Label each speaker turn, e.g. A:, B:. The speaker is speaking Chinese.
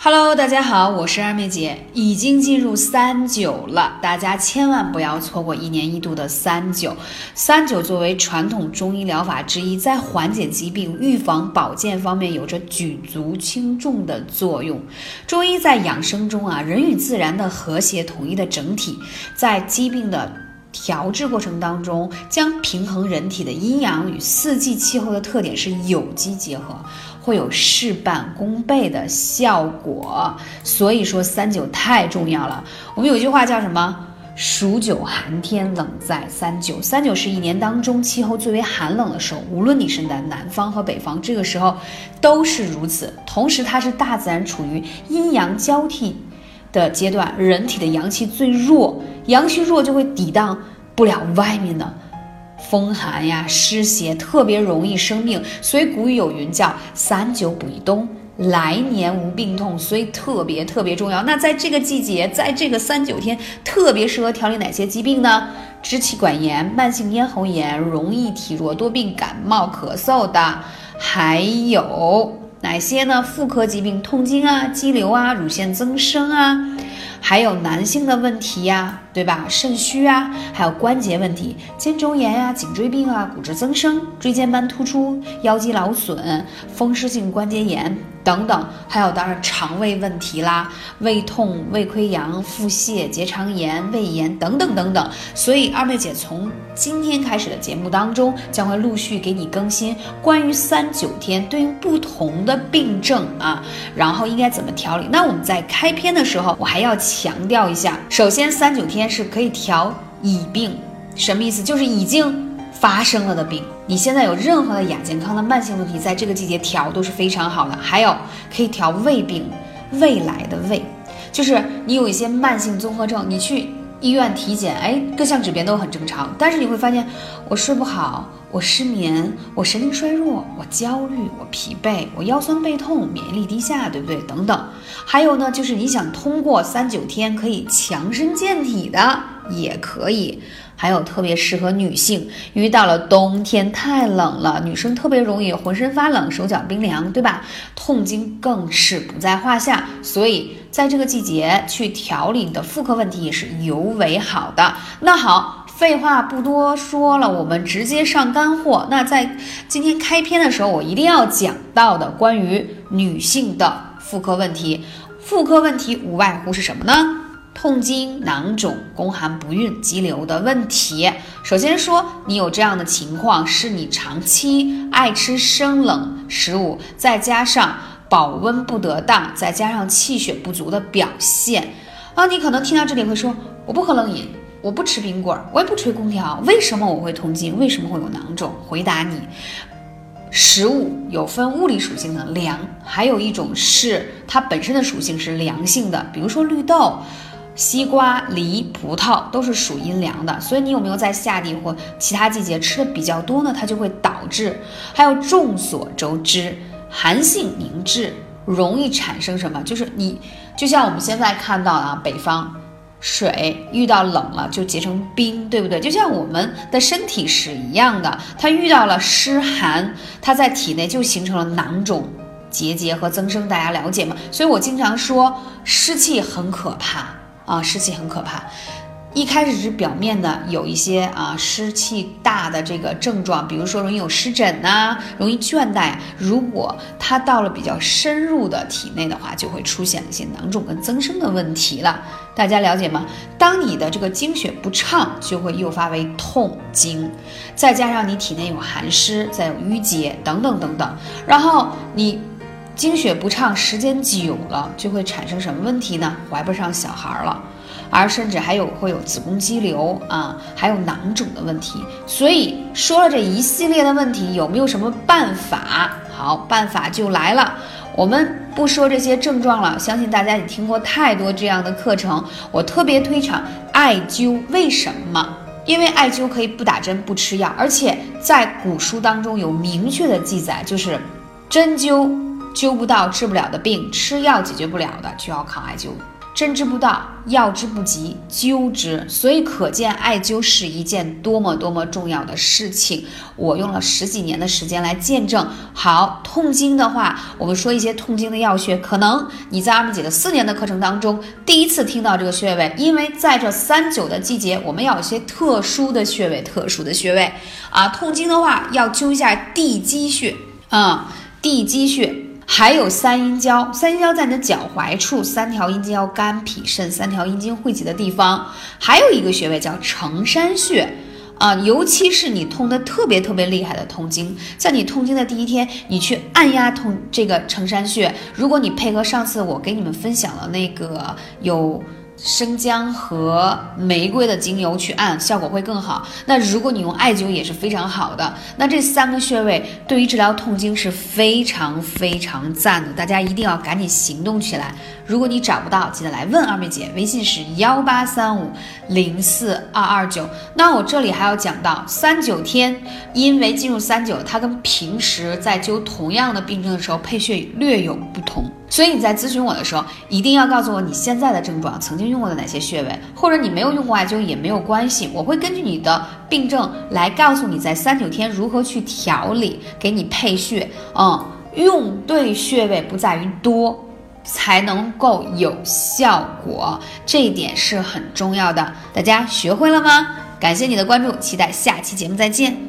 A: Hello，大家好，我是二妹姐，已经进入三九了，大家千万不要错过一年一度的三九。三九作为传统中医疗法之一，在缓解疾病、预防保健方面有着举足轻重的作用。中医在养生中啊，人与自然的和谐统一的整体，在疾病的调制过程当中，将平衡人体的阴阳与四季气候的特点是有机结合。会有事半功倍的效果，所以说三九太重要了。我们有句话叫什么？数九寒天，冷在三九。三九是一年当中气候最为寒冷的时候，无论你是在南方和北方，这个时候都是如此。同时，它是大自然处于阴阳交替的阶段，人体的阳气最弱，阳气弱就会抵挡不了外面的。风寒呀，湿邪特别容易生病，所以古语有云叫“三九补一冬，来年无病痛”，所以特别特别重要。那在这个季节，在这个三九天，特别适合调理哪些疾病呢？支气管炎、慢性咽喉炎、容易体弱多病、感冒咳嗽的，还有哪些呢？妇科疾病，痛经啊、肌瘤啊、乳腺增生啊。还有男性的问题呀，对吧？肾虚啊，还有关节问题，肩周炎呀、颈椎病啊、骨质增生、椎间盘突出、腰肌劳损、风湿性关节炎。等等，还有当然肠胃问题啦，胃痛、胃溃疡、腹泻、结肠炎、胃炎等等等等。所以二妹姐从今天开始的节目当中，将会陆续给你更新关于三九天对应不同的病症啊，然后应该怎么调理。那我们在开篇的时候，我还要强调一下，首先三九天是可以调已病，什么意思？就是已经。发生了的病，你现在有任何的亚健康的慢性问题，在这个季节调都是非常好的。还有可以调胃病，未来的胃，就是你有一些慢性综合症，你去医院体检，哎，各项指标都很正常，但是你会发现，我睡不好，我失眠，我神经衰弱，我焦虑，我疲惫，我腰酸背痛，免疫力低下，对不对？等等。还有呢，就是你想通过三九天可以强身健体的，也可以。还有特别适合女性，因为到了冬天太冷了，女生特别容易浑身发冷、手脚冰凉，对吧？痛经更是不在话下，所以在这个季节去调理你的妇科问题也是尤为好的。那好，废话不多说了，我们直接上干货。那在今天开篇的时候，我一定要讲到的关于女性的妇科问题，妇科问题无外乎是什么呢？痛经、囊肿、宫寒不孕、肌瘤的问题。首先说，你有这样的情况，是你长期爱吃生冷食物，再加上保温不得当，再加上气血不足的表现啊。你可能听到这里会说，我不喝冷饮，我不吃冰棍儿，我也不吹空调，为什么我会痛经？为什么会有囊肿？回答你，食物有分物理属性的凉，还有一种是它本身的属性是凉性的，比如说绿豆。西瓜、梨、葡萄都是属阴凉的，所以你有没有在夏季或其他季节吃的比较多呢？它就会导致。还有众所周知，寒性凝滞容易产生什么？就是你就像我们现在看到啊，北方水遇到冷了就结成冰，对不对？就像我们的身体是一样的，它遇到了湿寒，它在体内就形成了囊肿、结节和增生，大家了解吗？所以我经常说湿气很可怕。啊，湿气很可怕。一开始是表面的有一些啊湿气大的这个症状，比如说容易有湿疹呐，容易倦怠。如果它到了比较深入的体内的话，就会出现一些囊肿跟增生的问题了。大家了解吗？当你的这个经血不畅，就会诱发为痛经，再加上你体内有寒湿，再有淤结等等等等，然后你。经血不畅时间久了，就会产生什么问题呢？怀不上小孩了，而甚至还有会有子宫肌瘤啊，还有囊肿的问题。所以说了这一系列的问题，有没有什么办法？好，办法就来了。我们不说这些症状了，相信大家也听过太多这样的课程。我特别推崇艾灸，为什么？因为艾灸可以不打针、不吃药，而且在古书当中有明确的记载，就是针灸。灸不到治不了的病，吃药解决不了的，就要靠艾灸。针之不到，药之不及，灸之。所以可见艾灸是一件多么多么重要的事情。我用了十几年的时间来见证。好，痛经的话，我们说一些痛经的药穴，可能你在二妹姐的四年的课程当中第一次听到这个穴位，因为在这三九的季节，我们要有些特殊的穴位，特殊的穴位啊。痛经的话，要灸一下地基穴啊，地基穴。还有三阴交，三阴交在你的脚踝处，三条阴经要肝脾肾三条阴经汇集的地方。还有一个穴位叫承山穴，啊，尤其是你痛的特别特别厉害的痛经，在你痛经的第一天，你去按压痛这个承山穴。如果你配合上次我给你们分享了那个有。生姜和玫瑰的精油去按，效果会更好。那如果你用艾灸也是非常好的。那这三个穴位对于治疗痛经是非常非常赞的，大家一定要赶紧行动起来。如果你找不到，记得来问二妹姐，微信是幺八三五零四二二九。那我这里还要讲到三九天，因为进入三九，它跟平时在灸同样的病症的时候配穴略有不同，所以你在咨询我的时候，一定要告诉我你现在的症状，曾经用过的哪些穴位，或者你没有用过艾灸也没有关系，我会根据你的病症来告诉你在三九天如何去调理，给你配穴。嗯，用对穴位不在于多。才能够有效果，这一点是很重要的。大家学会了吗？感谢你的关注，期待下期节目再见。